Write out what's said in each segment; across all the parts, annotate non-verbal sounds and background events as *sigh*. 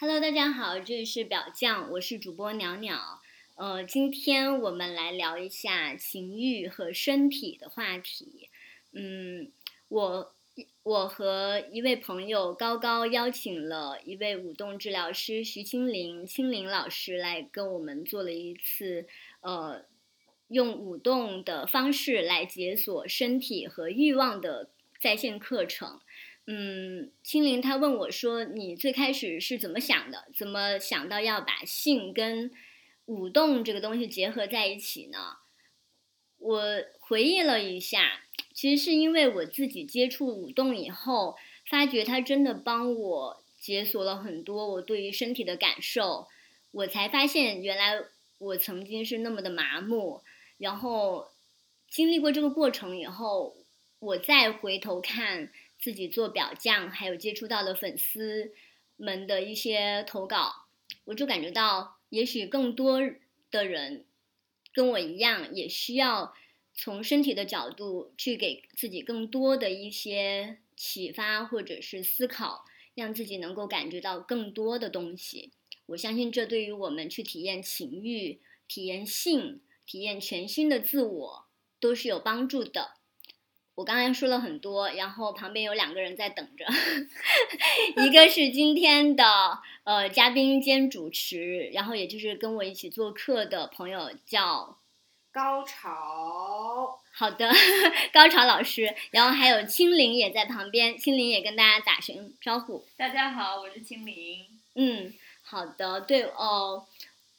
Hello，大家好，这里是表酱，我是主播鸟鸟。呃，今天我们来聊一下情欲和身体的话题。嗯，我我和一位朋友高高邀请了一位舞动治疗师徐清林清林老师来跟我们做了一次呃，用舞动的方式来解锁身体和欲望的在线课程。嗯，青林他问我说：“你最开始是怎么想的？怎么想到要把性跟舞动这个东西结合在一起呢？”我回忆了一下，其实是因为我自己接触舞动以后，发觉它真的帮我解锁了很多我对于身体的感受，我才发现原来我曾经是那么的麻木。然后经历过这个过程以后，我再回头看。自己做表匠，还有接触到的粉丝们的一些投稿，我就感觉到，也许更多的人跟我一样，也需要从身体的角度去给自己更多的一些启发或者是思考，让自己能够感觉到更多的东西。我相信这对于我们去体验情欲、体验性、体验全新的自我都是有帮助的。我刚才说了很多，然后旁边有两个人在等着，*laughs* 一个是今天的呃嘉宾兼主持，然后也就是跟我一起做客的朋友叫高潮。好的，*laughs* 高潮老师，然后还有青灵也在旁边，青灵也跟大家打声招呼。大家好，我是青灵。嗯，好的，对哦，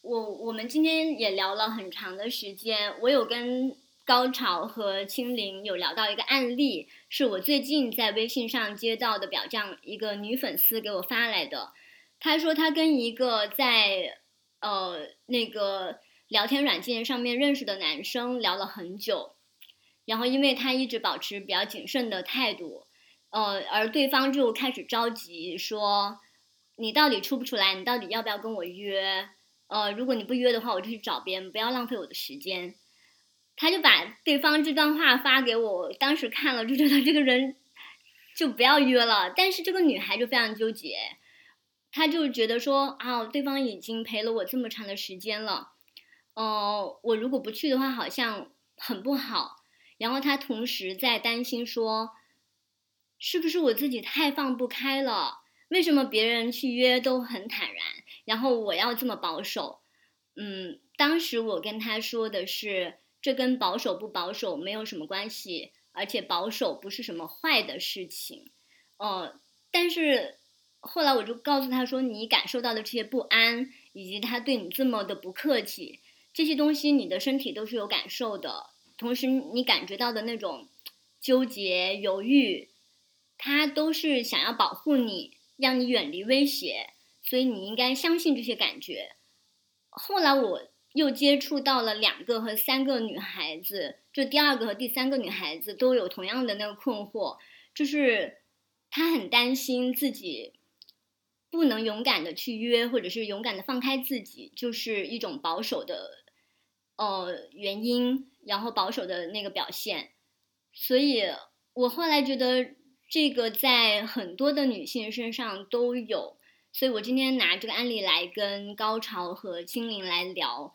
我我们今天也聊了很长的时间，我有跟。高潮和青灵有聊到一个案例，是我最近在微信上接到的表匠一个女粉丝给我发来的。她说她跟一个在呃那个聊天软件上面认识的男生聊了很久，然后因为他一直保持比较谨慎的态度，呃，而对方就开始着急说：“你到底出不出来？你到底要不要跟我约？呃，如果你不约的话，我就去找别人，不要浪费我的时间。”他就把对方这段话发给我，当时看了就觉得这个人就不要约了。但是这个女孩就非常纠结，她就觉得说啊，对方已经陪了我这么长的时间了，哦，我如果不去的话好像很不好。然后她同时在担心说，是不是我自己太放不开了？为什么别人去约都很坦然，然后我要这么保守？嗯，当时我跟她说的是。这跟保守不保守没有什么关系，而且保守不是什么坏的事情，呃，但是后来我就告诉他说，你感受到的这些不安，以及他对你这么的不客气，这些东西你的身体都是有感受的，同时你感觉到的那种纠结、犹豫，他都是想要保护你，让你远离威胁，所以你应该相信这些感觉。后来我。又接触到了两个和三个女孩子，就第二个和第三个女孩子都有同样的那个困惑，就是她很担心自己不能勇敢的去约，或者是勇敢的放开自己，就是一种保守的呃原因，然后保守的那个表现。所以我后来觉得这个在很多的女性身上都有，所以我今天拿这个案例来跟高潮和精灵来聊。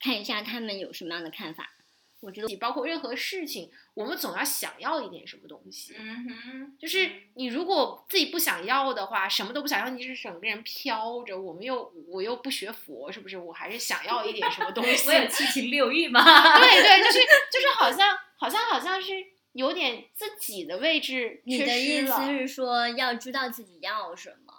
看一下他们有什么样的看法。我觉得你包括任何事情，我们总要想要一点什么东西。嗯哼，就是你如果自己不想要的话，什么都不想要，你是整个人飘着。我们又我又不学佛，是不是？我还是想要一点什么东西。*laughs* 我有七情六欲嘛？对对，就是 *laughs* 就是好像好像好像是有点自己的位置你的意思是说要知道自己要什么？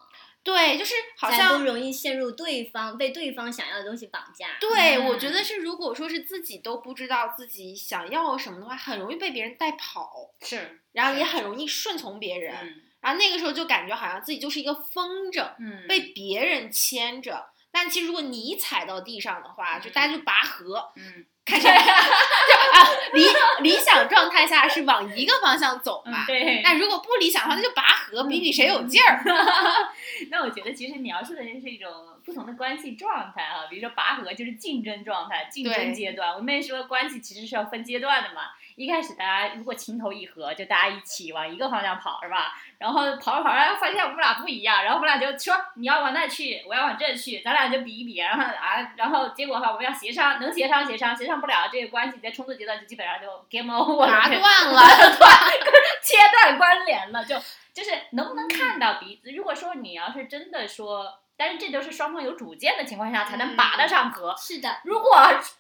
对，就是好像不容易陷入对方被对方想要的东西绑架。对，我觉得是，如果说是自己都不知道自己想要什么的话，很容易被别人带跑。是，然后也很容易顺从别人，然后那个时候就感觉好像自己就是一个风筝，嗯被别人牵着。但其实如果你踩到地上的话，就大家就拔河。嗯。开始就啊，理理想状态下是往一个方向走嘛。对。那如果不理想的话，那就拔河，比比谁有劲儿。*laughs* 那我觉得其实描述的是一种不同的关系状态啊，比如说拔河就是竞争状态、竞争阶段。我们也说关系其实是要分阶段的嘛，一开始大家如果情投意合，就大家一起往一个方向跑，是吧？然后跑着跑着发现我们俩不一样，然后我们俩就说你要往那去，我要往这去，咱俩就比一比，然后啊，然后结果哈我们要协商，能协商协商，协商不了，这个关系在冲突阶段就基本上就 game over，了断了，断 *laughs* 切断关联了，就就是能不能看到彼此？如果说你要是真的说。但是这都是双方有主见的情况下才能拔得上河。是的，如果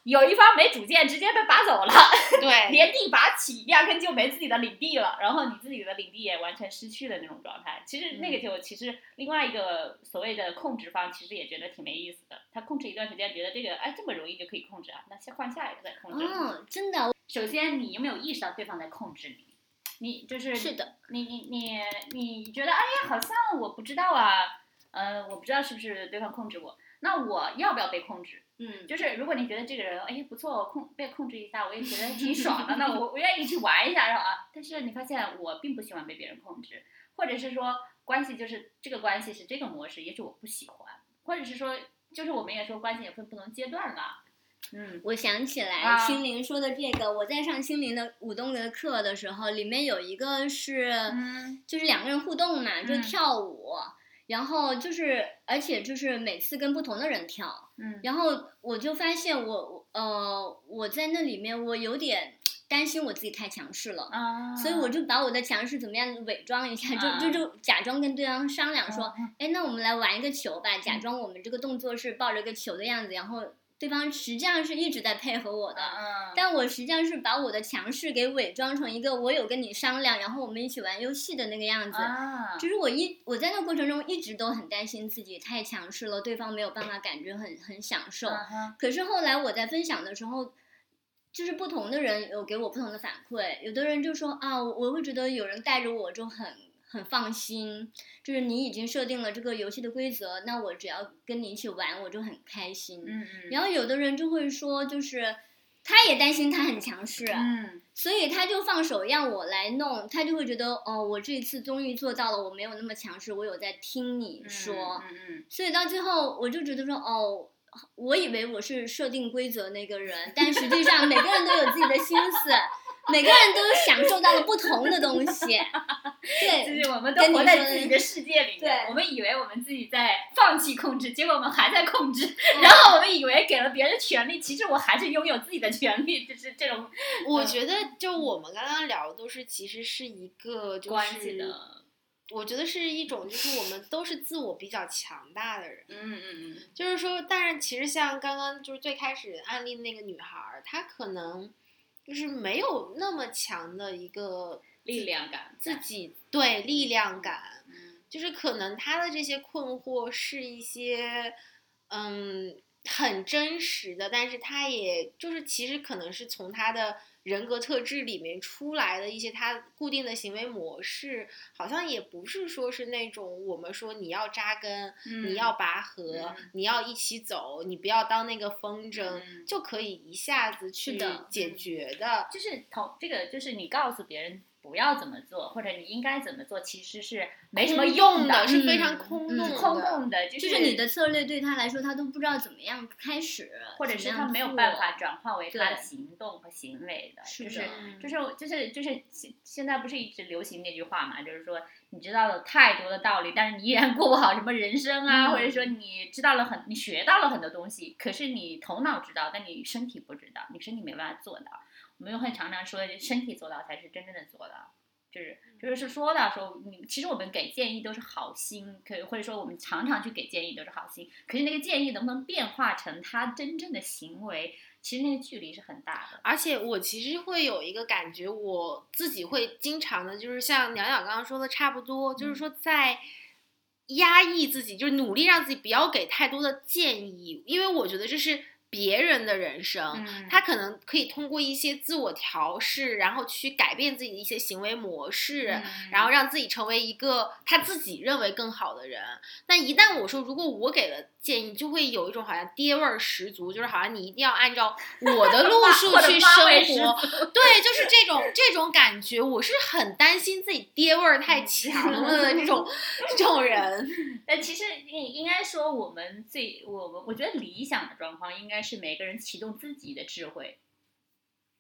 有一方没主见，直接被拔走了，对，*laughs* 连地拔起，压根就没自己的领地了，然后你自己的领地也完全失去了那种状态。其实那个就其实另外一个所谓的控制方，其实也觉得挺没意思的。他控制一段时间，觉得这个哎这么容易就可以控制啊，那先换下一个再控制。嗯，真的。首先，你有没有意识到对方在控制你？你就是是的，你你你你觉得哎呀，好像我不知道啊。呃，我不知道是不是对方控制我，那我要不要被控制？嗯，就是如果你觉得这个人哎不错，控被控制一下，我也觉得 *laughs* 挺爽的，那我我愿意去玩一下，是吧？但是你发现我并不喜欢被别人控制，或者是说关系就是这个关系是这个模式，也许我不喜欢，或者是说就是我们也说关系也分不同阶段吧。嗯，我想起来心灵说的这个，我在上心灵的舞动的课的时候，里面有一个是，就是两个人互动嘛，就跳舞。然后就是，而且就是每次跟不同的人跳，嗯，然后我就发现我，呃，我在那里面我有点担心我自己太强势了，啊，所以我就把我的强势怎么样伪装一下，就就就假装跟对方商量说，哎，那我们来玩一个球吧，假装我们这个动作是抱着个球的样子，然后。对方实际上是一直在配合我的，但我实际上是把我的强势给伪装成一个我有跟你商量，然后我们一起玩游戏的那个样子。就是我一我在那过程中一直都很担心自己太强势了，对方没有办法感觉很很享受。可是后来我在分享的时候，就是不同的人有给我不同的反馈，有的人就说啊，我会觉得有人带着我就很。很放心，就是你已经设定了这个游戏的规则，那我只要跟你一起玩，我就很开心。嗯嗯。然后有的人就会说，就是他也担心他很强势，嗯，所以他就放手让我来弄，他就会觉得哦，我这一次终于做到了，我没有那么强势，我有在听你说。嗯嗯。所以到最后，我就觉得说，哦，我以为我是设定规则那个人，但实际上每个人都有自己的心思。*laughs* 每个人都享受到了不同的东西，*laughs* 对，就是我们都活在自己的世界里。对，我们以为我们自己在放弃控制，结果我们还在控制。然后我们以为给了别人权利，其实我还是拥有自己的权利。*laughs* 就是这种，我觉得就我们刚刚聊的都是，其实是一个关系的。我觉得是一种，就是我们都是自我比较强大的人。嗯嗯嗯。就是说，但是其实像刚刚就是最开始案例那个女孩，她可能。就是没有那么强的一个力量感，自己对力量感，就是可能他的这些困惑是一些，嗯，很真实的，但是他也就是其实可能是从他的。人格特质里面出来的一些他固定的行为模式，好像也不是说是那种我们说你要扎根，你要拔河，你要一起走，你不要当那个风筝，就可以一下子去解决的。就是同这个，就是你告诉别人。不要怎么做，或者你应该怎么做，其实是没什么用的，是非常空洞、空洞的。就是你的策略对他来说，他都不知道怎么样开始，或者是他没有办法转化为他的行动和行为的。就是的，就是就是就是现现在不是一直流行那句话嘛？就是说你知道了太多的道理，但是你依然 *laughs* 过不好什么人生啊，或者说你知道了很，你学到了很多东西，可是你头脑知道，但你身体不知道，你身体没办法做到。我们又会常常说，身体做到才是真正的做到，就是就是是说到说，你其实我们给建议都是好心，可或者说我们常常去给建议都是好心，可是那个建议能不能变化成他真正的行为，其实那个距离是很大的。而且我其实会有一个感觉，我自己会经常的，就是像鸟鸟刚刚说的差不多，就是说在压抑自己，就是努力让自己不要给太多的建议，因为我觉得这是。别人的人生，他可能可以通过一些自我调试，然后去改变自己的一些行为模式，然后让自己成为一个他自己认为更好的人。那一旦我说，如果我给了。建议就会有一种好像爹味儿十足，就是好像你一定要按照 *laughs* 我的路数去生活，对，就是这种这种感觉，我是很担心自己爹味儿太强了的这种 *laughs* 这种人。*laughs* 呃，其实应应该说，我们最我们我觉得理想的状况应该是每个人启动自己的智慧。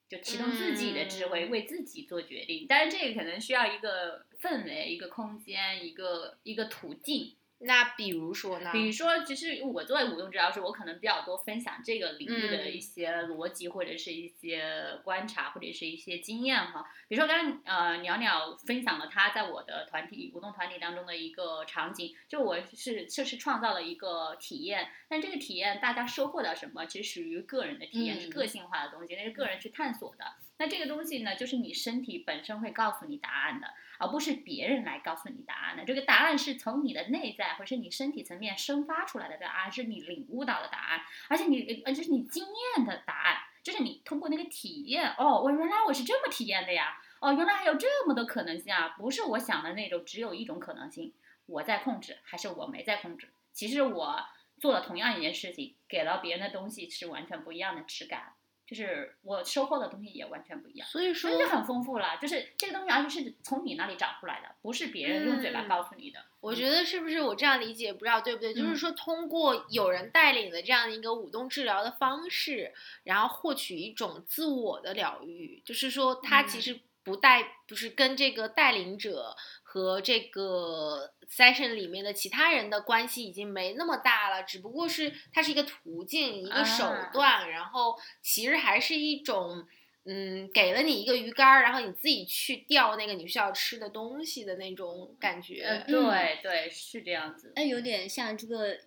就启动自己的智慧，嗯为自己做决定。但是，这个可能需要一个氛围、一个空间、一个一个途径。那比如说呢？比如说，其实我作为舞动治疗师，我可能比较多分享这个领域的嗯一些逻辑，或者是一些观察，或者是一些经验哈。比如说刚刚呃鸟鸟分享了他在我的团体舞动团体当中的一个场景，就我是确实创造了一个体验，但这个体验大家收获到什么，其实属于个人的体验，是嗯个性化的东西，那是个人去探索的。那这个东西呢，就是你身体本身会告诉你答案的。而不是别人来告诉你答案的。这个答案是从你的内在或者是你身体层面生发出来的答案，是你领悟到的答案，而且你呃这是你经验的答案，就是你通过那个体验，哦，我原来我是这么体验的呀，哦，原来还有这么多可能性啊，不是我想的那种只有一种可能性，我在控制还是我没在控制？其实我做了同样一件事情，给了别人的东西是完全不一样的质感。就是我收获的东西也完全不一样，所以说就很丰富了。就是这个东西，而且是从你那里找出来的，不是别人用嘴巴嗯告诉你的。我觉得是不是我这样理解不知道对不对？就是嗯说，通过有人带领的这样一个舞动治疗的方式，然后获取一种自我的疗愈，就是说，他其嗯实不带，不是跟这个带领者和这个 session 里面的其他人的关系已经没那么大了，只不过是它是一个途径，一个手啊段，然后其实还是一种。嗯，给了你一个鱼竿儿，然后你自己去钓那个你需要吃的东西的那种感觉。呃，对对，是这样子。哎，有点像这个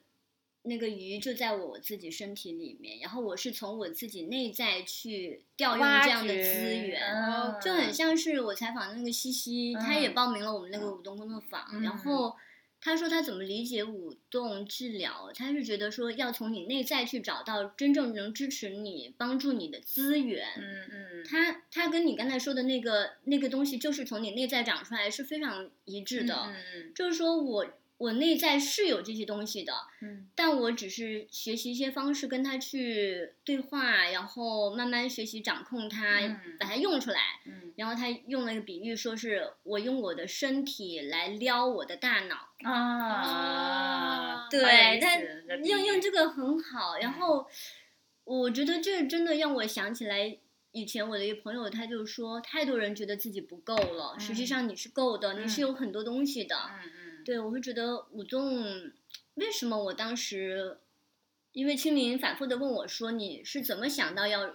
那个鱼就在我自己身体里面，然后我是从我自己内在去调用这样的资源，嗯就很像是我采访的那个西西，他也嗯。报名了我们那个舞动工作坊，嗯。然后他说他怎么理解舞动治疗，他是觉得说要从你内在去找到真正能支持你、帮助你的资源。嗯嗯，他他跟你刚才说的那个那个东西，就是从你内在长出来，是非常一致的。嗯嗯。就是说我我内在是有这些东西的，嗯但我只是学习一些方式跟他去对话，然后慢慢学习掌控它，嗯把它用出来。嗯然后他用了一个比喻，说是我用我的身体来撩我的大脑，嗯啊，对他用用这个很好。然嗯后我觉得这真的让我想起来。以前我的一个朋友，他就说，太多人觉得自己不够了，实际嗯上你是够的，你是嗯有很多东西的。对，我会觉得舞动，为什么我当时，因为青林反复的问我说，你是怎么想到要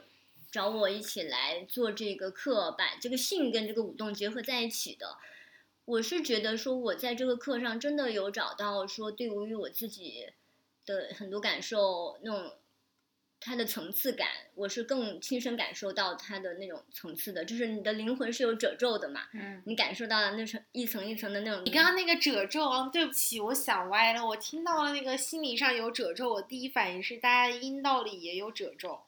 找我一起来做这个课，把这个性跟这个舞动结合在一起的？我是觉得说，我在这个课上真的有找到说，对于我自己的很多感受，那种它的层次感，我是更亲身感受到它的那种层次的，就是你的灵魂是有褶皱的嘛，嗯你感受到了那层一层一层的那种。你刚刚那个褶皱啊，对不起，我想歪了。我听到了那个心理上有褶皱，我第一反应是大家阴道里也有褶皱。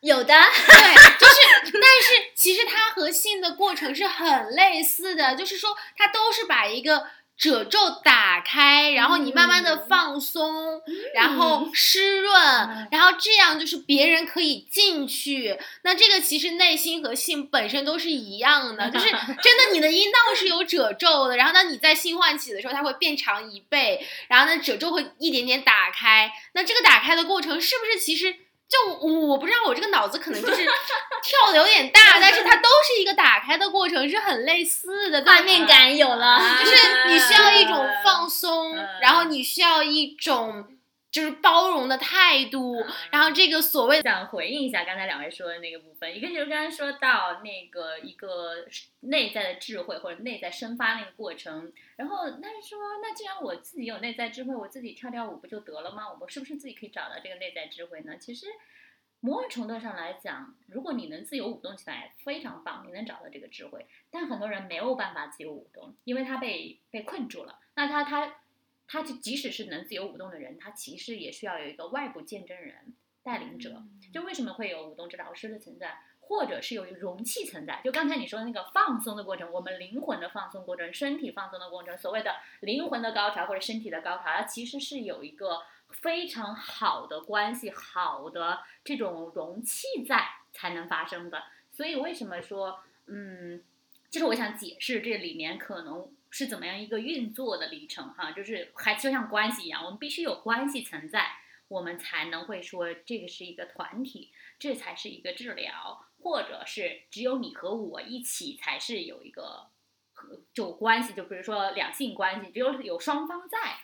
有的，对，就是，但是其实它和性的过程是很类似的，就是说它都是把一个褶皱打开，然后你慢慢的嗯放松，然后湿润，嗯然后这样就是别人可以进去。那这个其实内心和性本身都是一样的，就是 *laughs* 真的你的阴道是有褶皱的，然后当你在性唤起的时候，它会变长一倍，然后呢褶皱会一点点打开。那这个打开的过程是不是其实？就我我不知道，我这个脑子可能就是跳的有点大，但是它都是一个打开的过程，是很类似的，画面感有了，啊就是你需要一种放松，嗯然后你需要一种就是包容的态度，然后这个所谓想回应一下刚才两位说的那个部分，一个就是刚才说到那个一个内在的智慧或者内在生发那个过程，然后那是说，那既然我自己有内在智慧，我自己跳跳舞不就得了吗？我是不是自己可以找到这个内在智慧呢？其实。某种程度上来讲，如果你能自由舞动起来，非常棒，你能找到这个智慧。但很多人没有办法自由舞动，因为他被被困住了。那他他他就即使是能自由舞动的人，他其实也需要有一个外部见证人、带领者。就为什么会有舞动治疗师的存在，或者是有容器存在？就刚才你说的那个放松的过程，我们灵魂的放松过程、身体放松的过程，所谓的灵魂的高潮或者身体的高潮，它其实是有一个非常好的关系、好的这种容器在才能发生的。所以为什么说，嗯，就是我想解释这里面可能是怎么样一个运作的历程哈，就是还就像关系一样，我们必须有关系存在。我们才能会说这个是一个团体，这才是一个治疗，或者是只有你和我一起才是有一个就关系，就比如说两性关系，只有有双方在，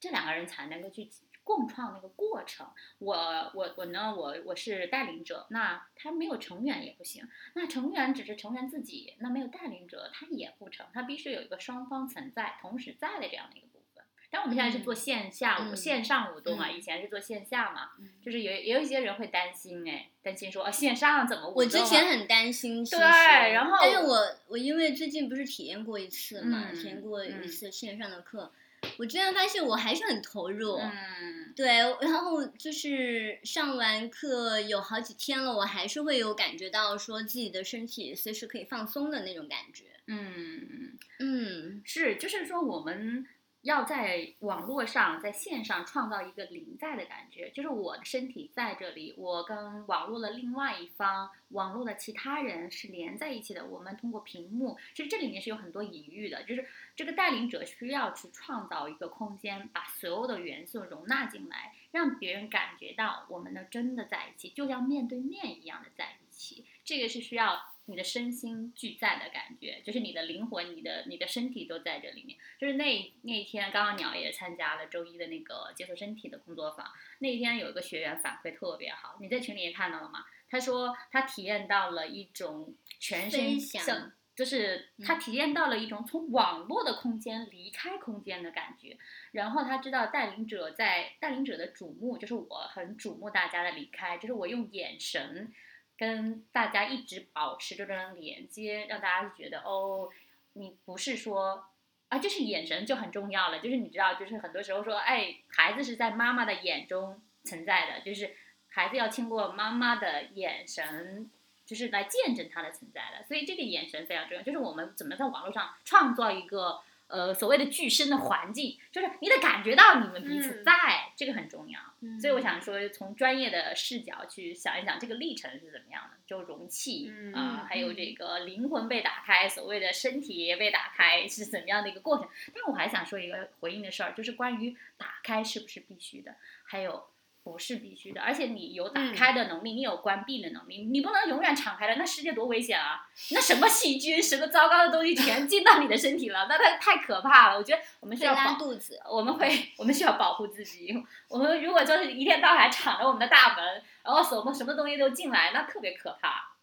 这两个人才能够去共创那个过程。我我我呢，我我是带领者，那他没有成员也不行，那成员只是成员自己，那没有带领者他也不成，他必须有一个双方存在、同时在的这样的一个部分。但我们现在是做线下、嗯线上舞动啊，嗯以前是做线下嘛，嗯就是有也有一些人会担心哎，担心说啊线上怎么舞动、啊？我之前很担心，对然后但是我我因为最近不是体验过一次嘛，嗯体验过一嗯次线上的课，我居然发现我还是很投入。嗯对，然后就是上完课有好几天了，我还是会有感觉到说自己的身体随时可以放松的那种感觉。嗯。嗯是，就是说我们要在网络上，在线上创造一个临在的感觉，就是我的身体在这里，我跟网络的另外一方，网络的其他人是连在一起的。我们通过屏幕，其实这里面是有很多隐喻的，就是这个带领者需要去创造一个空间，把所有的元素容纳进来，让别人感觉到我们呢真的在一起，就像面对面一样的在一起。这个是需要你的身心俱在的感觉，就是你的灵魂、你的你的身体都在这里面。就是那那一天，刚刚鸟也参加了周一的那个接触身体的工作坊，那一天有一个学员反馈特别好，你在群里也看到了吗？他说他体验到了一种全身像就是他体验到了一种从网络的空间离开空间的感觉，然后他知道带领者在带领者的瞩目，就是我很瞩目大家的离开，就是我用眼神跟大家一直保持这种连接，让大家觉得哦，你不是说啊，就是眼神就很重要了，就是你知道，就是很多时候说，哎，孩子是在妈妈的眼中存在的，就是孩子要经过妈妈的眼神。就是来见证它的存在的，所以这个眼神非常重要。就是我们怎么在网络上创造一个呃所谓的具身的环境，就是你得感觉到你们彼此嗯在，这个很重要。嗯所以我想说，从专业的视角去想一想这个历程是怎么样的，就容器嗯啊、还有嗯这个灵魂被打开，所谓的身体被打开是怎么样的一个过程。但我还想说一个回应的事儿，就是关于打开是不是必须的，还有。不是必须的，而且你有打嗯开的能力，你有关闭的能力，你不能永远敞开了，那世界多危险啊！那什么细菌、什么糟糕的东西全进到你的身体了，那它太可怕了。我觉得我们需要保肚子。我们会，我们需要保护自己。我们如果就是一天到晚敞着我们的大门，然后什么什么东西都进来，那特别可怕。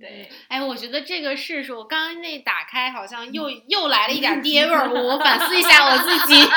嗯，对，哎，我觉得这个是说，我刚刚那打开好像又又来了一点爹味儿，我反思一下我自己。*laughs*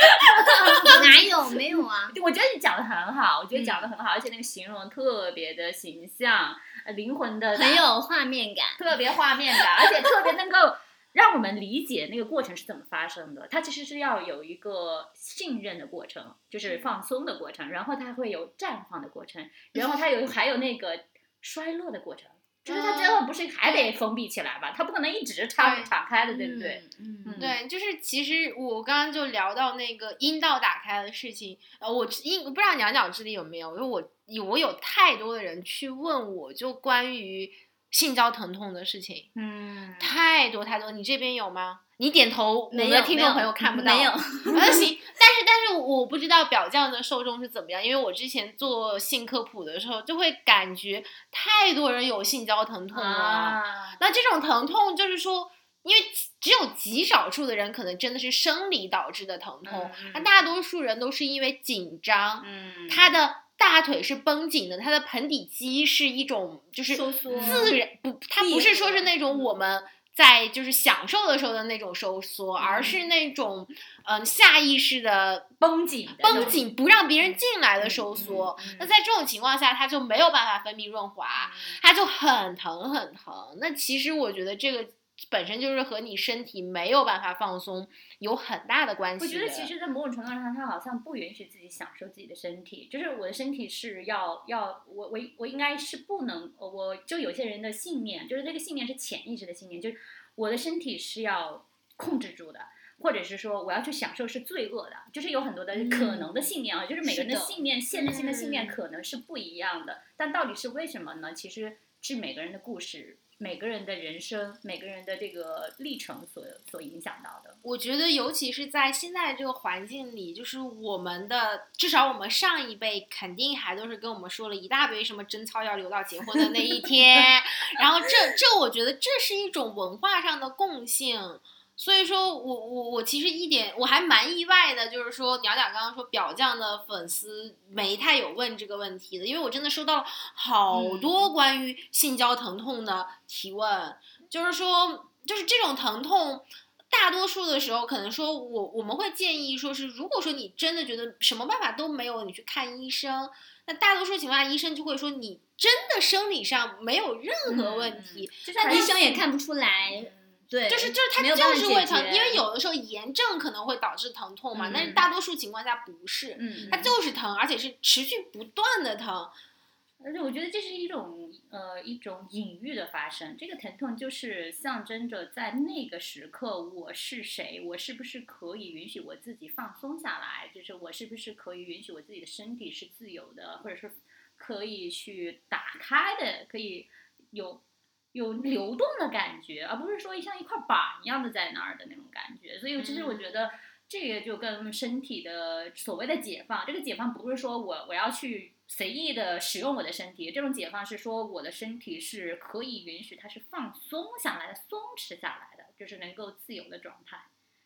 *laughs* 哪有没有啊？我觉得你讲的很好，我觉得讲的很好，而且那个形容特别的形象，呃灵魂的很有画面感。特别画面感，而且特别能够让我们理解那个过程是怎么发生的。它其实是要有一个信任的过程，就是放松的过程，然后它会有绽放的过程，然后它有还有那个衰落的过程。就是它最后不是还得封闭起来吧？它不可能一直敞敞开的，对不对？嗯？嗯对，就是其实我刚刚就聊到那个阴道打开的事情，呃，我阴不知道娘娘这里有没有，因为我有我有太多的人去问我，就关于性交疼痛的事情，嗯，太多太多。你这边有吗？你点头，我们的听众朋友看不到。没有。那 *laughs* 行，但是但是我不知道表匠的受众是怎么样，因为我之前做性科普的时候，就会感觉太多人有性交疼痛了。啊，那这种疼痛就是说，因为只有极少数的人可能真的是生理导致的疼痛，嗯那大多数人都是因为紧张，嗯，他的大腿是绷紧的，它的盆底肌是一种就是收缩自然不，它不是说是那种我们。在就是享受的时候的那种收缩，而是那种嗯、下意识的绷紧的绷紧，不让别人进来的收缩。嗯嗯嗯那在这种情况下，它就没有办法分泌润滑，它就很疼很疼。那其实我觉得这个本身就是和你身体没有办法放松有很大的关系的。我觉得其实，在某种程度上，他好像不允许自己享受自己的身体。就是我的身体是要要我我我应该是不能，我就有些人的信念，就是这个信念是潜意识的信念，就是我的身体是要控制住的。或者是说我要去享受是罪恶的，就是有很多的可能的信念啊，就是每个人的信念、限制性的信念嗯可能是不一样的，但到底是为什么呢？其实是每个人的故事每个人的人生、每个人的这个历程所所影响到的。我觉得，尤其是在现在这个环境里，就是我们的至少我们上一辈肯定还都是跟我们说了一大堆什么贞操要留到结婚的那一天，*laughs* 然后这这我觉得这是一种文化上的共性。所以说我我我其实一点我还蛮意外的，就是说鸟鸟刚刚说表酱的粉丝没太有问这个问题的，因为我真的收到了好多关于性交疼痛的提问，就是说就是这种疼痛，大多数的时候可能说我我们会建议说是，如果说你真的觉得什么办法都没有，你去看医生，那大多数情况下医生就会说你真的生理上没有任何问题，但医生也看不出来。对，就是就是它就是会疼，因为有的时候炎症可能会导致疼痛嘛，但是大多数情况下不是，它就是疼，而且是持续不断的疼。而且我觉得这是一种呃一种隐喻的发生，这个疼痛就是象征着在那个时刻我是谁，我是不是可以允许我自己放松下来，就是我是不是可以允许我自己的身体是自由的，或者是可以去打开的，可以有。有流动的感觉，而不是说像一块板一样的在那儿的那种感觉。所以其实我觉得这个就跟身体的所谓的解放，这个解放不是说我我要去随意的使用我的身体，这种解放是说我的身体是可以允许它是放松下来的、松弛下来的，就是能够自由的状态。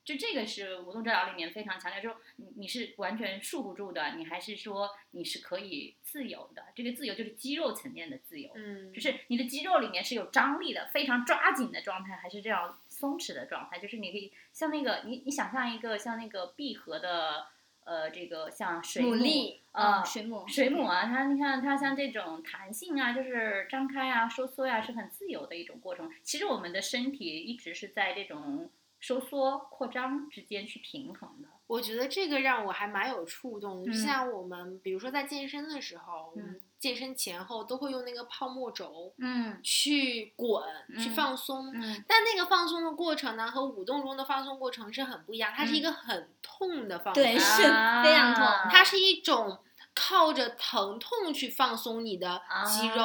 就这个是无痛治疗里面非常强调，说你你是完全束缚住的，你还是说你是可以自由的？这个自由就是肌肉层面的自由，嗯，就是你的肌肉里面是有张力的，非常抓紧的状态，还是这样松弛的状态？就是你可以像那个你你想象一个像那个闭合的呃这个像水母啊水母水母啊，它你看它像这种弹性啊，就是张开啊收缩呀，是很自由的一种过程。其实我们的身体一直是在这种。收缩、扩张之间去平衡的，我觉得这个让我还蛮有触动。像我们，比如说在健身的时候，我们健身前后都会用那个泡沫轴，嗯，去滚、去放松。但那个放松的过程呢，和舞动中的放松过程是很不一样。它是一个很痛的放松，对，是非常痛。它是一种靠着疼痛去放松你的肌肉，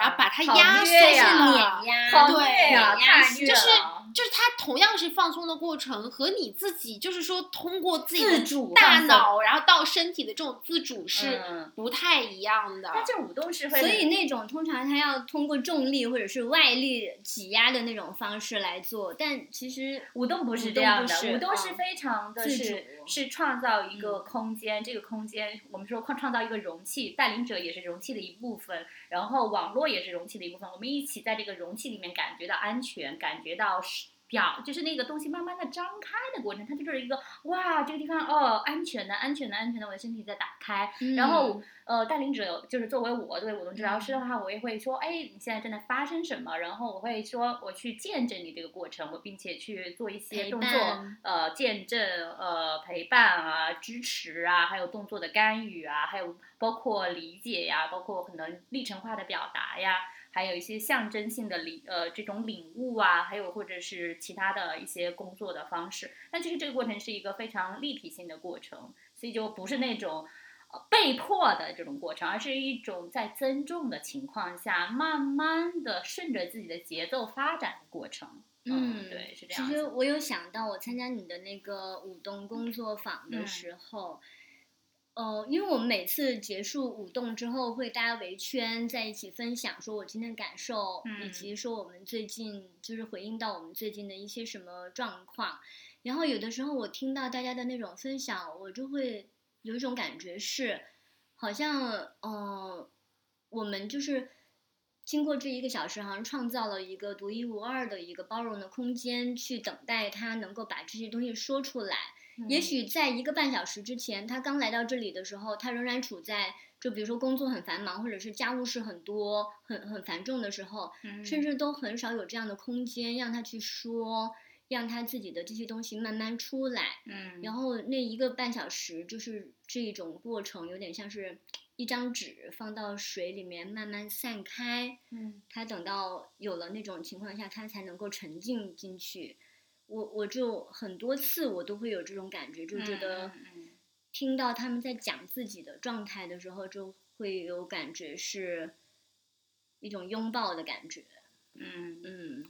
然后把它压缩、碾压，对呀，就是。就是它同样是放松的过程，和你自己就是说通过自己的大脑，然后到身体的这种自主是不太一样的。它这舞动是会，所以那种通常它要通过重力或者是外力挤压的那种方式来做，但其实舞动不是这样的，舞动是非常的是是创造一个空间，这个空间我们说创创造一个容器，带领者也是容器的一部分，然后网络也是容器的一部分，我们一起在这个容器里面感觉到安全，感觉到表就是那个东西慢慢的张开的过程，它就是一个哇，这个地方哦，安全的，安全的，安全的，我的身体在打开。然后呃，带领者就是作为我作为舞动治疗师的话，我也会说，哎，你现在正在发生什么？然后我会说，我去见证你这个过程，我并且去做一些动作，呃，见证，呃，陪伴啊，支持啊，还有动作的干预啊，还有包括理解呀，包括可能历程化的表达呀。还有一些象征性的领呃这种领悟啊，还有或者是其他的一些工作的方式，但其实这个过程是一个非常立体性的过程，所以就不是那种呃被迫的这种过程，而是一种在尊重的情况下，慢慢的顺着自己的节奏发展的过程。嗯，对，是这样。其实我有想到，我参加你的那个舞动工作坊的时候。呃，因为我们每次结束舞动之后，会大家围圈在一起分享，说我今天的感受，以及说我们最近就是回应到我们最近的一些什么状况。然后有的时候我听到大家的那种分享，我就会有一种感觉是，好像呃，我们就是经过这一个小时，好像创造了一个独一无二的一个包容的空间，去等待他能够把这些东西说出来。也许在一个半小时之前，他刚来到这里的时候，他仍然处在就比如说工作很繁忙，或者是家务事很多、很很繁重的时候，甚至都很少有这样的空间让他去说，让他自己的这些东西慢慢出来。嗯，然后那一个半小时就是这种过程，有点像是一张纸放到水里面慢慢散开。嗯，他等到有了那种情况下，他才能够沉浸进去。我我就很多次我都会有这种感觉，就觉得听到他们在讲自己的状态的时候，就会有感觉是一种拥抱的感觉。嗯，嗯，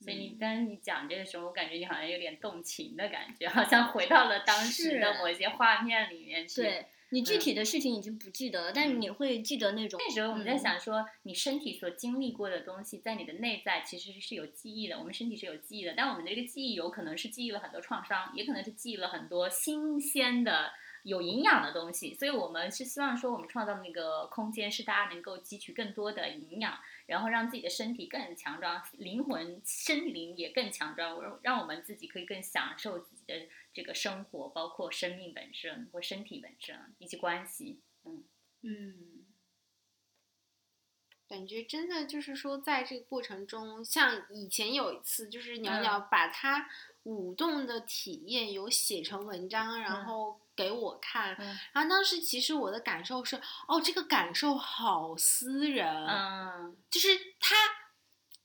所以你当时你讲这个时候，我感觉你好像有点动情的感觉，好像回到了当时的是某些画面里面去。对你具嗯体的事情已经不记得了，但是你会记得那种那时候我们在嗯想说，你身体所经历过的东西，在你的内在其实是有记忆的。我们身体是有记忆的，但我们的这个记忆有可能是记忆了很多创伤，也可能是记忆了很多新鲜的、有营养的东西。所以我们是希望说，我们创造的那个空间是大家能够汲取更多的营养，然后让自己的身体更强壮，灵魂、身灵也更强壮，让让我们自己可以更享受自己的这个生活，包括生命本身或身体本身以及关系。嗯。嗯。感觉真的就是说，在这个过程中，像以前有一次，就是鸟嗯。鸟把它舞动的体验有写成文章，然嗯。后给我看。嗯然后当时其实我的感受是，哦，这个感受好私人，嗯就是他，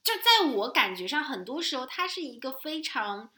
就在我感觉上，很多时候他是一个非常。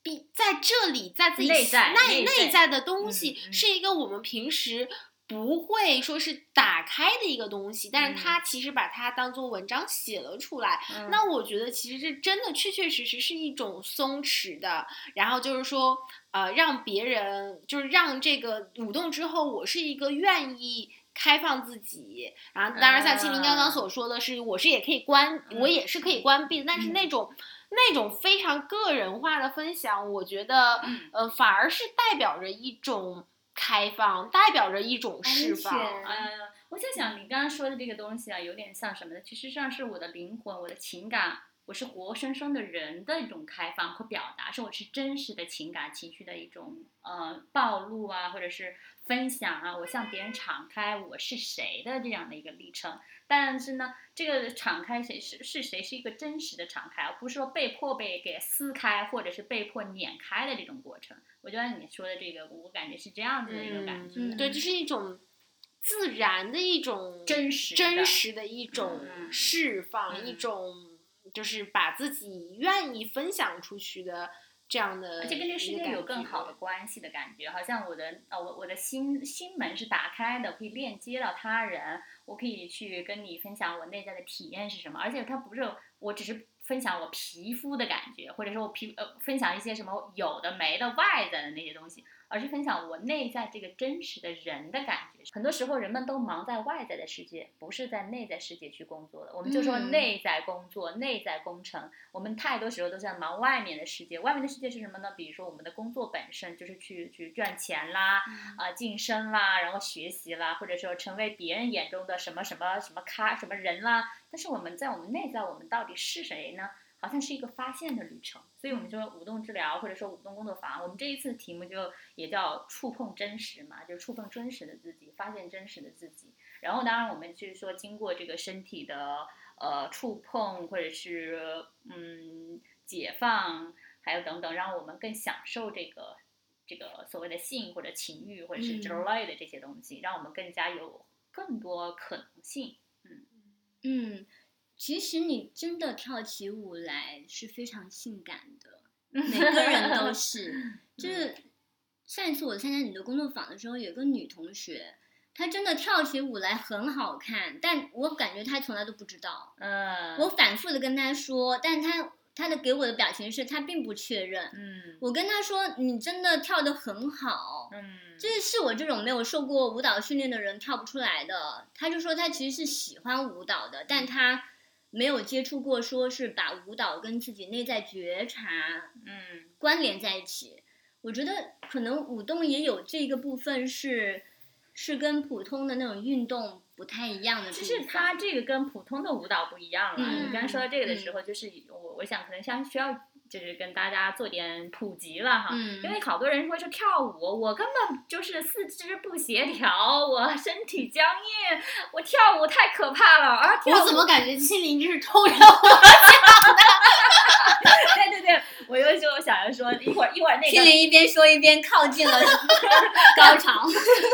比在这里，在自己内在内内在的东西，是一个我们平时不会说是打开的一个东西，但是嗯。他其实把它当做文章写了出来。嗯。那我觉得其实这真的确确实实是一种松弛的，然后就是说，呃，让别人就是让这个舞动之后，我是一个愿意。开放自己，然后当然像青林刚刚所说的是，我是也可以关，我也是可以关闭的，但是嗯。那种那种非常个人化的分享，我觉得嗯。呃反而是代表着一种开放，代表着一种释放。安全呃，我在想你刚刚说的这个东西啊，有点像什么呢？其实上是我的灵魂，我的情感，我是活生生的人的一种开放和表达，是我是真实的情感情绪的一种呃暴露啊，或者是分享啊，我向别人敞开我是谁的这样的一个历程。但是呢，这个敞开谁是是谁是一个真实的敞开，而不是说被迫被给撕开，或者是被迫碾开的这种过程。我觉得你说的这个，我感觉是这样子的一个感觉。嗯，对，这是一种自然的一种真实真实的一种嗯释放，嗯一种就是把自己愿意分享出去的这样的，而且跟这个世界有更好的。关系的感觉，好像我的呃，我我的心心门是打开的，可以链接到他人，我可以去跟你分享我内在的体验是什么，而且它不是我只是分享我皮肤的感觉，或者说我皮呃分享一些什么有的没的外在的那些东西，而是分享我内在这个真实的人的感觉。很多时候人们都忙在外在的世界，不是在内在世界去工作的。我们就说嗯内在工作、内在工程，我们太多时候都在忙外面的世界。外面的世界是什么呢？比如说我们的工作本身就是去去赚钱啦，啊、晋升啦，然后学习啦，或者说成为别人眼中的什么什么什么咖什么人啦。但是我们在我们内在，我们到底是谁呢？好像是一个发现的旅程，所以我们说舞动治疗或者说舞动工作坊，我们这一次题目就也叫触碰真实嘛，就是触碰真实的自己，发现真实的自己。然后当然我们就是说经过这个身体的呃触碰或者是嗯解放，还有等等，让我们更享受这个这个所谓的性或者情欲或者是嗯之类的这些东西，让我们更加有更多可能性。嗯嗯，其实你真的跳起舞来是非常性感的，*laughs* 每个人都是。就是上一次我参加你的工作坊的时候，有个女同学，她真的跳起舞来很好看，但我感觉她从来都不知道。嗯，我反复的跟她说，但她她的给我的表情是她并不确认。嗯我跟她说，你真的跳得很好。嗯，这是我这种没有受过舞蹈训练的人跳不出来的。她就说她其实是喜欢舞蹈的，但他没有接触过，说是把舞蹈跟自己内在觉察嗯关联在一起。我觉得可能舞动也有这个部分是是跟普通的那种运动不太一样的地方。其实它这个跟普通的舞蹈不一样了。嗯你刚才说到这个的时候，就是我我想可能像需要就是跟大家做点普及了哈。嗯因为好多人说说跳舞，我根本就是四肢不协调，我身体僵硬，我跳舞太可怕了啊！跳舞我怎么感觉青林就是偷着我？*laughs* 对对对，我又就想着说一会儿一会儿那个青林一边说一边靠近了 *laughs* 高潮。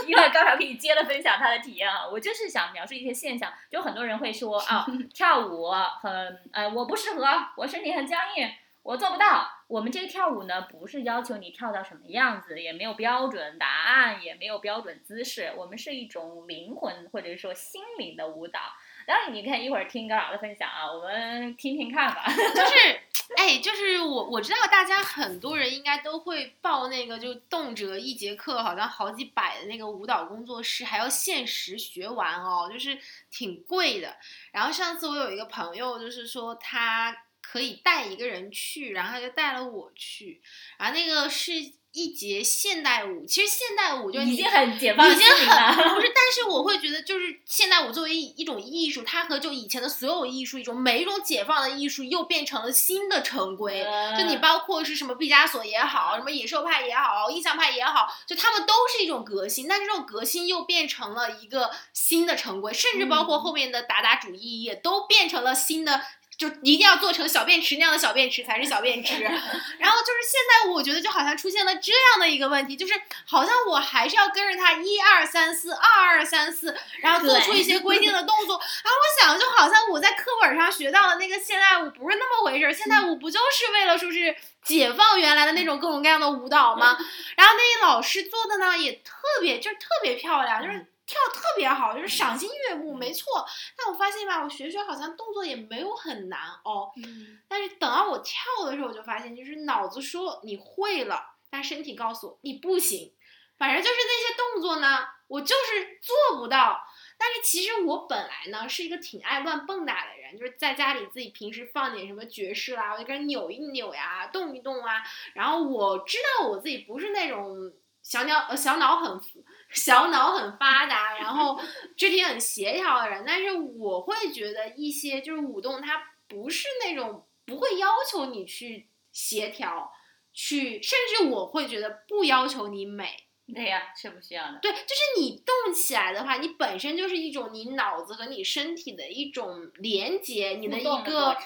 一会儿高潮可以接着分享他的体验啊。我就是想描述一些现象，就很多人会说啊，*laughs* 跳舞很呃我不适合，我身体很僵硬，我做不到。我们这个跳舞呢，不是要求你跳到什么样子，也没有标准答案，也没有标准姿势，我们是一种灵魂或者说心灵的舞蹈。当然你可以一会儿听高老的分享啊，我们听听看吧。*laughs* 就是，哎，就是我我知道大家很多人应该都会报那个，就动辄一节课好像好几百的那个舞蹈工作室，还要限时学完哦，就是挺贵的。然后上次我有一个朋友，就是说他可以带一个人去，然后他就带了我去，然后那个是。一节现代舞，其实现代舞就已经很解放已经心了。很不是，*laughs* 但是我会觉得，就是现代舞作为一一种艺术，它和就以前的所有艺术一种每一种解放的艺术又变成了新的成规。就你包括是什么毕加索也好，什么野兽派也好，印象派也好，就他们都是一种革新，但是这种革新又变成了一个新的成规，甚至包括后面的达达主义也都变成了新的。就一定要做成小便池那样的小便池才是小便池，*laughs* 然后就是现在我觉得就好像出现了这样的一个问题，就是好像我还是要跟着他一二三四二二三四，然后做出一些规定的动作。然后我想就好像我在课本上学到的那个现代舞不是那么回事儿，现代舞不就是为了说是解放原来的那种各种各样的舞蹈吗？然后那些老师做的呢也特别就是特别漂亮，就是。跳特别好，就是赏心悦目，没错。但我发现吧，我学学好像动作也没有很难哦。嗯。但是等到我跳的时候，我就发现，就是脑子说你会了，但身体告诉我你不行。反正就是那些动作呢，我就是做不到。但是其实我本来呢是一个挺爱乱蹦跶的人，就是在家里自己平时放点什么爵士啦，我就跟人扭一扭呀，动一动啊。然后我知道我自己不是那种小鸟呃小脑很。*laughs* 小脑很发达，然后肢体很协调的人，但是我会觉得一些就是舞动，它不是那种不会要求你去协调，去甚至我会觉得不要求你美。对呀，是不需要的。对，就是你动起来的话，你本身就是一种你脑子和你身体的一种连接，你的一个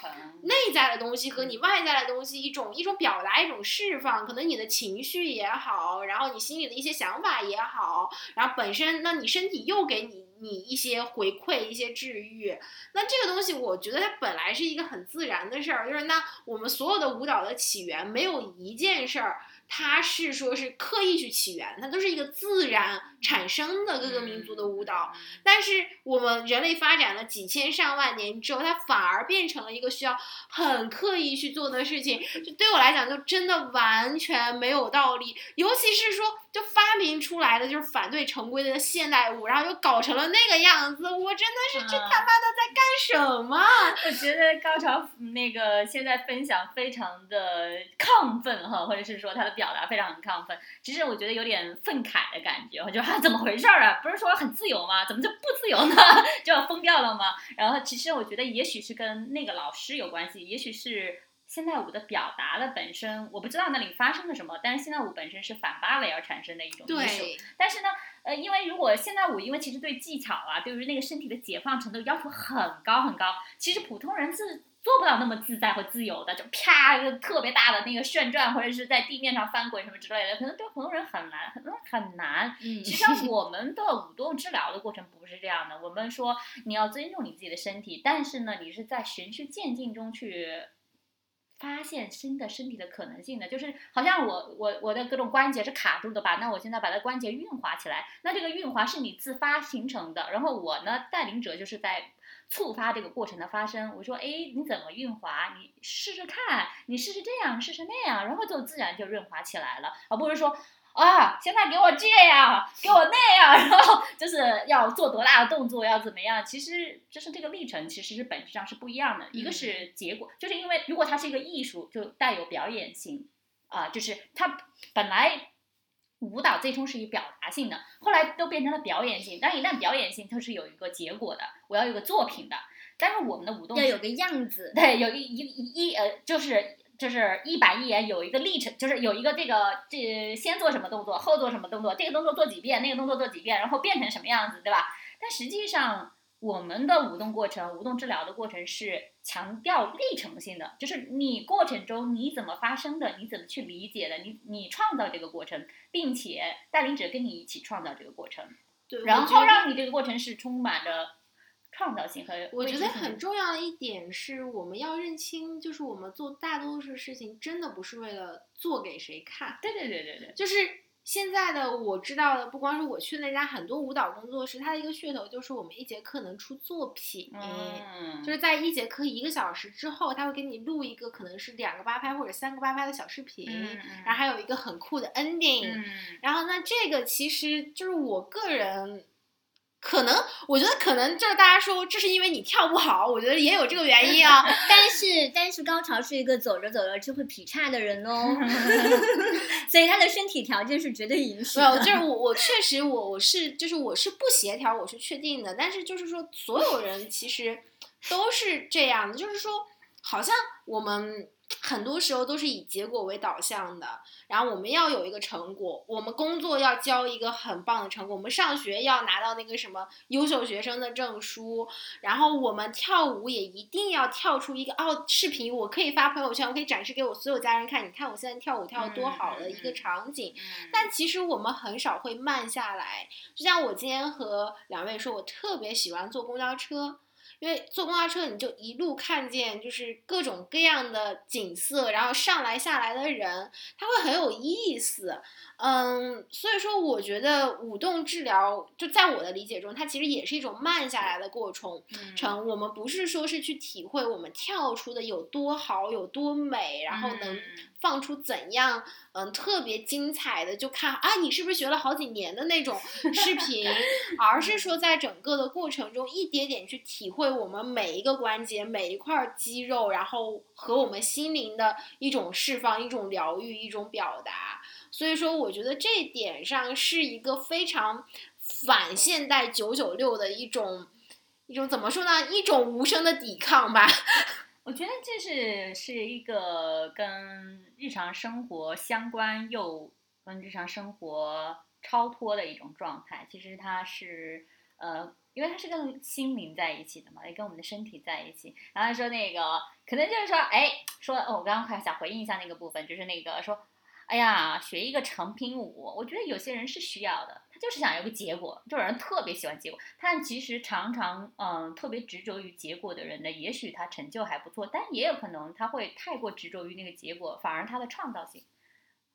内在的东西和你外在的东西一种一种表达，一种释放。可能你的情绪也好，然后你心里的一些想法也好，然后本身那你身体又给你你一些回馈，一些治愈。那这个东西，我觉得它本来是一个很自然的事儿，就是那我们所有的舞蹈的起源，没有一件事儿。它是说是刻意去起源，它都是一个自然产生的各个民族的舞蹈。但是我们人类发展了几千上万年之后，它反而变成了一个需要很刻意去做的事情。就对我来讲，就真的完全没有道理。尤其是说，就发明出来的就是反对成规的现代舞，然后又搞成了那个样子，我真的是这他妈的在干什么？我觉得高潮那个现在分享非常的亢奋哈，或者是说他的。表达非常很亢奋，其实我觉得有点愤慨的感觉，我就啊怎么回事儿啊？不是说很自由吗？怎么就不自由呢？*laughs* 就要疯掉了吗？然后其实我觉得也许是跟那个老师有关系，也许是现代舞的表达的本身，我不知道那里发生了什么。但是现代舞本身是反芭蕾而产生的一种艺术，但是呢，呃，因为如果现代舞，因为其实对技巧啊，对于那个身体的解放程度要求很高很高，其实普通人自做不到那么自在和自由的，就啪特别大的那个旋转，或者是在地面上翻滚什么之类的，可能对普通人很难，很很难。嗯，*laughs* 其实我们的舞动治疗的过程不是这样的，我们说你要尊重你自己的身体，但是呢，你是在循序渐进中去发现新的身体的可能性的。就是好像我我我的各种关节是卡住的吧，那我现在把它关节运滑起来，那这个运滑是你自发形成的，然后我呢带领者就是在。触发这个过程的发生，我说，哎，你怎么润滑？你试试看，你试试这样，试试那样，然后就自然就润滑起来了，而不是说，啊，现在给我这样，给我那样，然后 *laughs* 就是要做多大的动作，要怎么样？其实就是这个历程，其实是本质上是不一样的。一个是结果，就是因为如果它是一个艺术，就带有表演性，啊，就是它本来。舞蹈最终是以表达性的，后来都变成了表演性。但一旦表演性，它是有一个结果的，我要有个作品的。但是我们的舞动要有个样子，对，有一一一呃，就是就是一板一眼，有一个历程，就是有一个这个这先做什么动作，后做什么动作，这个动作做几遍，那个动作做几遍，然后变成什么样子，对吧？但实际上。我们的舞动过程，舞动治疗的过程是强调历程性的，就是你过程中你怎么发生的，你怎么去理解的，你你创造这个过程，并且带领者跟你一起创造这个过程，对，然后让你这个过程是充满着创造性和。我觉得很重要的一点是我们要认清，就是我们做大多数事情真的不是为了做给谁看。对对对对对，就是。现在的我知道的，不光是我去那家很多舞蹈工作室，它的一个噱头就是我们一节课能出作品，嗯，就是在一节课一个小时之后，他会给你录一个可能是两个八拍或者三个八拍的小视频，嗯然后还有一个很酷的 ending，、嗯然后那这个其实就是我个人。可能我觉得可能就是大家说这是因为你跳不好，我觉得也有这个原因啊。*laughs* 但是但是高潮是一个走着走着就会劈叉的人哦，*laughs* 所以他的身体条件是绝对允许没有，的。就是 *laughs* 我我确实我我是就是我是不协调，我是确定的。但是就是说，所有人其实都是这样的，就是说，好像我们很多时候都是以结果为导向的。然后我们要有一个成果，我们工作要交一个很棒的成果，我们上学要拿到那个什么优秀学生的证书，然后我们跳舞也一定要跳出一个哦，视频我可以发朋友圈，我可以展示给我所有家人看，你看我现在跳舞跳的多好的一个场景。嗯但其实我们很少会慢下来，就像我今天和两位说，我特别喜欢坐公交车，因为坐公交车你就一路看见就是各种各样的景色，然后上来下来的人，他会很有意思。嗯，所以说我觉得舞动治疗，就在我的理解中，它其实也是一种慢下来的过程。嗯程，我们不是说是去体会我们跳出的有多好、有多美，然后能嗯放出怎样嗯特别精彩的，就看啊你是不是学了好几年的那种 *laughs* 视频，而是说在整个的过程中一点点去体会我们每一个关节、每一块肌肉，然后和我们心灵的一种释放、一种疗愈、一种表达。所以说，我觉得这点上是一个非常反现代九九六的一种。一种怎么说呢？一种无声的抵抗吧。我觉得这是是一个跟日常生活相关又跟日常生活超脱的一种状态。其实它是呃，因为它是跟心灵在一起的嘛，也跟我们的身体在一起。然后说那个可能就是说，哎，说哦，我刚刚还想回应一下那个部分，就是那个说。哎呀，学一个成品舞，我觉得有些人是需要的，他就是想要个结果，这种人特别喜欢结果。但其实常常，嗯，特别执着于结果的人呢，也许他成就还不错，但也有可能他会太过执着于那个结果，反而他的创造性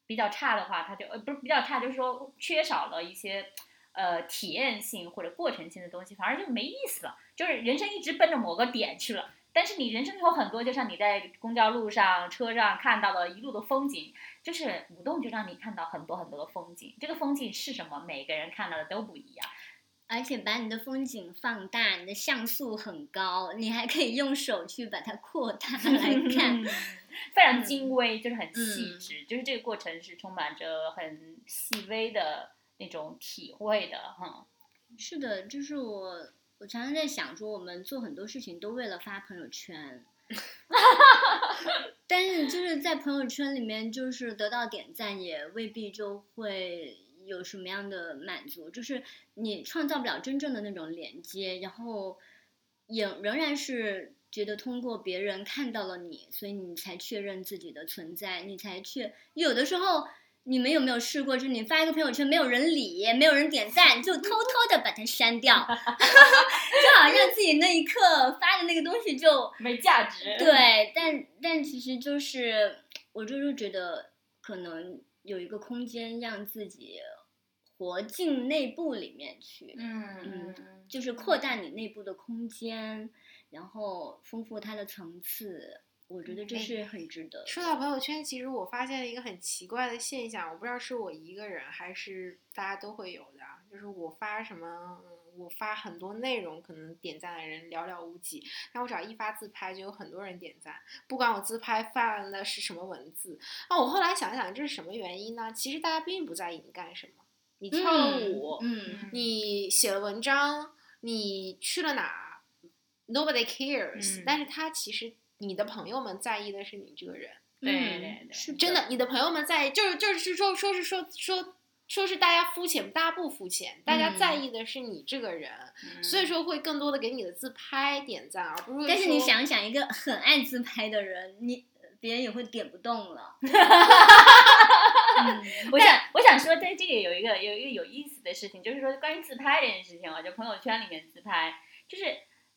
比较差的话，他就呃不是比较差，就是说缺少了一些呃体验性或者过程性的东西，反而就没意思了。就是人生一直奔着某个点去了，但是你人生有很多，就像你在公交路上、车上看到的一路的风景，就是舞动就让你看到很多很多的风景。这个风景是什么？每个人看到的都不一样。而且把你的风景放大，你的像素很高，你还可以用手去把它扩大 *laughs* 来看。*laughs* 非常精微，就是很细嗯致，就是这个过程是充满着很细微的那种体会的，哈。是的，就是我，我常常在想说，我们做很多事情都为了发朋友圈，*laughs* 但是就是在朋友圈里面，就是得到点赞，也未必就会有什么样的满足，就是你创造不了真正的那种连接，然后也仍然是觉得通过别人看到了你，所以你才确认自己的存在，你才确有的时候。你们有没有试过？就是你发一个朋友圈，没有人理，没有人点赞，就偷偷的把它删掉，*laughs* 就好像自己那一刻发的那个东西就 *laughs* 没价值。，对，但但其实就是我就是觉得可能有一个空间让自己活进内部里面去，嗯，就是扩大你内部的空间，然后丰富它的层次。我觉得这哎是很值得的。说到朋友圈，其实我发现了一个很奇怪的现象，我不知道是我一个人还是大家都会有的啊，就是我发什么，嗯我发很多内容，可能点赞的人寥寥无几，但我只要一发自拍，就有很多人点赞，不管我自拍发的是什么文字。啊我后来想想，这是什么原因呢？其实大家并不在意你干什么，你跳了舞，嗯，你写了文章，你去了哪，nobody cares、嗯但是他其实你的朋友们在意的是你这个人。对嗯对对是真的，你的朋友们在意，就是就是说说是说说说是大家肤浅，大家不肤浅，大家在意的是你这个人，嗯所以说会更多的给你的自拍点赞，而不是但是你想想，一个很爱自拍的人，你别人也会点不动了。*laughs* 嗯我 *laughs* 想，我想说，在这里有一个有一个有意思的事情，就是说关于自拍这件事情啊，就朋友圈里面自拍，就是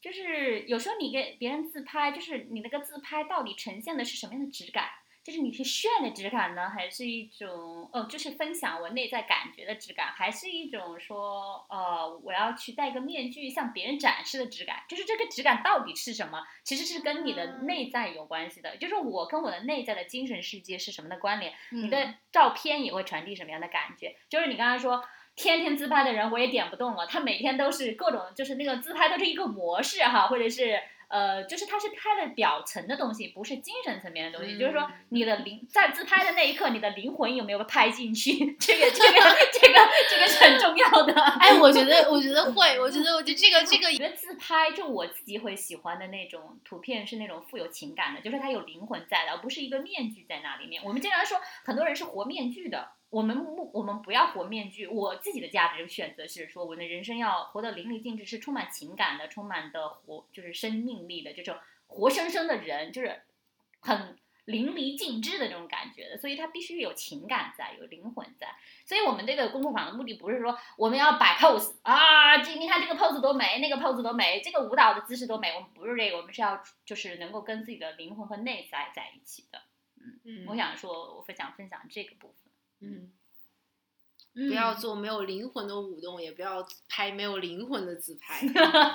就是有时候你给别人自拍，就是你那个自拍到底呈现的是什么样的质感？就是你是炫的质感呢，还是一种哦，就是分享我内在感觉的质感，还是一种说呃，我要去戴个面具向别人展示的质感？就是这个质感到底是什么？其实是跟你的内在有关系的，就是我跟我的内在的精神世界是什么的关联？你的照片也会传递什么样的感觉？就是你刚刚说天天自拍的人，我也点不动了，他每天都是各种，就是那个自拍都是一个模式哈，或者是。呃，就是他是拍的表层的东西，不是精神层面的东西。就是说，你的灵在自拍的那一刻，你的灵魂有没有拍进去？*laughs* 这个，这个，*laughs* 这个，这个是很重要的。哎，我觉得，我觉得会，我觉得，我觉得这个，这个，我觉得自拍就我自己会喜欢的那种图片是那种富有情感的，就是它有灵魂在的，而不是一个面具在那里面。我们经常说，很多人是活面具的。我们不，我们不要活面具。我自己的价值选择是说，我的人生要活得淋漓尽致，是充满情感的，充满的活，就是生命力的，这种活生生的人，就是很淋漓尽致的这种感觉的。所以他必须有情感在，有灵魂在。所以我们这个工作坊的目的不是说我们要摆 pose 啊，这你看这个 pose 多美，那个 pose 多美，这个舞蹈的姿势多美。我们不是这个，我们是要就是能够跟自己的灵魂和内在在一起的。嗯，我想说，我分享分享这个部分。嗯，不要做没有灵魂的舞动，也不要拍没有灵魂的自拍，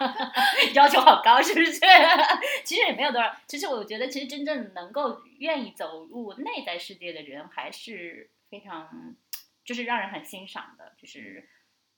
*laughs* 要求好高，是不是？*laughs* 其实也没有多少。其实我觉得，其实真正能够愿意走入内在世界的人，还是非常，就是让人很欣赏的。就是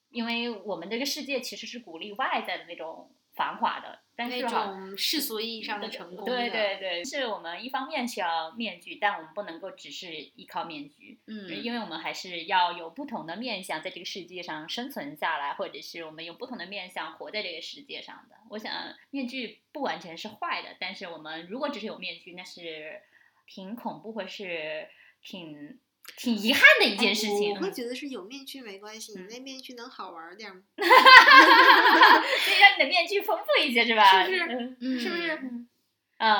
因为我们这个世界其实是鼓励外在的那种。繁华的，但是那种世俗意义上的成功，对对对，是我们一方面需要面具，但我们不能够只是依靠面具，嗯，因为我们还是要有不同的面相在这个世界上生存下来，或者是我们有不同的面相活在这个世界上的。我想面具不完全是坏的，但是我们如果只是有面具，那是挺恐怖或是挺。挺遗憾的一件事情，我会觉得是有面具没关系，你那面具能好玩点吗？*laughs* 可以让你的面具丰富一些，是吧？是不是？是不是？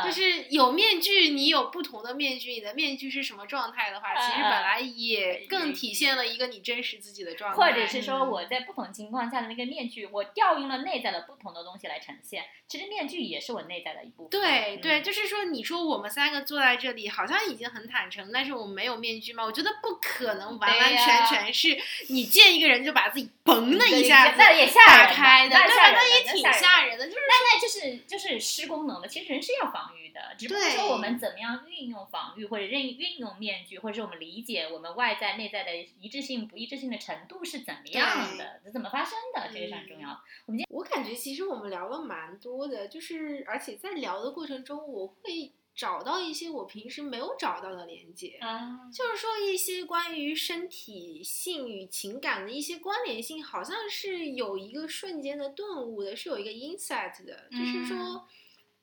就是有面具，你有不同的面具，你的面具是什么状态的话，其实本来也更体现了一个你真实自己的状态。或者是说我在不同情况下的那个面具，我调用了内在的不同的东西来呈现。其实面具也是我内在的一部分。对对，就是说，你说我们三个坐在这里，好像已经很坦诚，但是我们没有面具吗？我觉得不可能，完完全全是你见一个人就把自己嘣的一下子打开的，那也挺吓人的。就是那那就是就是失功能的。其实人是要。防御的，只不过说我们怎么样运用防御，或者运运用面具，或者是我们理解我们外在内在的一致性、不一致性的程度是怎么样的，怎么发生的，这个是很重要。我们今天我感觉其实我们聊了蛮多的，就是而且在聊的过程中，我会找到一些我平时没有找到的连接，啊就是说一些关于身体性与情感的一些关联性，好像是有一个瞬间的顿悟的，是有一个 insight 的，就是说。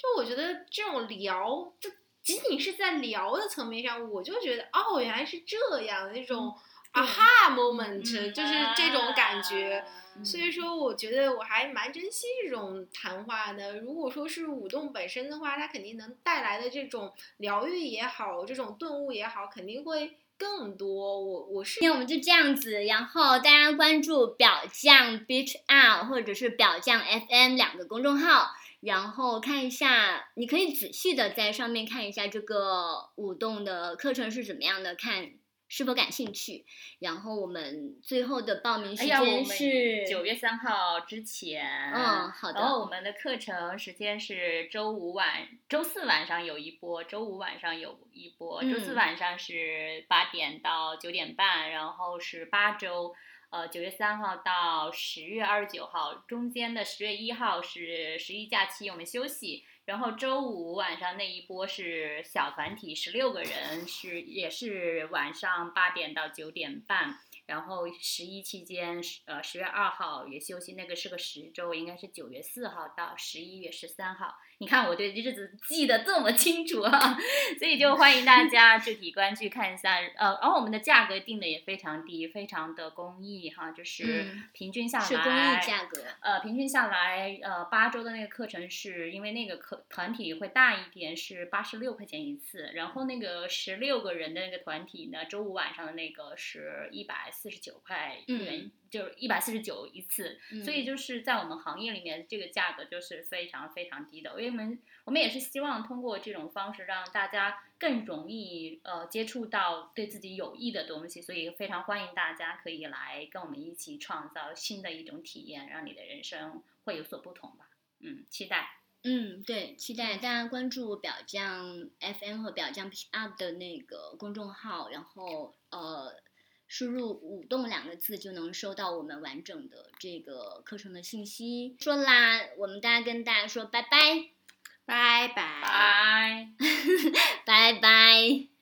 就我觉得这种聊，就仅仅是在聊的层面上，我就觉得哦，原来是这样那种 aha moment，就是这种感觉。所以说，我觉得我还蛮珍惜这种谈话的。如果说是舞动本身的话，它肯定能带来的这种疗愈也好，这种顿悟也好，肯定会更多。我我是，那我们就这样子，然后大家关注表匠 beach out 或者是表匠 FM 两个公众号。然后看一下，你可以仔细的在上面看一下这个舞动的课程是怎么样的，看是否感兴趣。然后我们最后的报名时间是九月三号之前。嗯，好的。然后我们的课程时间是周五晚、周四晚上有一波，周五晚上有一波，周四晚上是八点到九点半，然后是八周。呃，九月三号到十月二十九号中间的十月一号是十一假期，我们休息。然后周五晚上那一波是小团体，十六个人，是也是晚上八点到九点半。然后十一期间，呃，十月二号也休息，那个是个十周，应该是九月四号到十一月十三号。你看我对日子记得这么清楚啊，所以就欢迎大家具体关注看一下。呃，然后我们的价格定的也非常低，非常的公益哈，就是平均下来是公益价格。呃，平均下来，呃，八周的那个课程是因为那个课团体会大一点，是八十六块钱一次。然后那个十六个人的那个团体呢，周五晚上的那个是一百。四十九块嗯元，就是一百四十九一次，所以嗯就是在我们行业里面，这个价格就是非常非常低的。因为我们我们也是希望通过这种方式让大家更容易呃接触到对自己有益的东西，所以非常欢迎大家可以来跟我们一起创造新的一种体验，让你的人生会有所不同吧。嗯，期待。嗯，对，期待大家关注表匠 FM 和表匠 Up 的那个公众号，然后呃，输入“舞动”两个字就能收到我们完整的这个课程的信息。说啦，我们大家跟大家说拜拜，拜拜。拜。*laughs* 拜拜。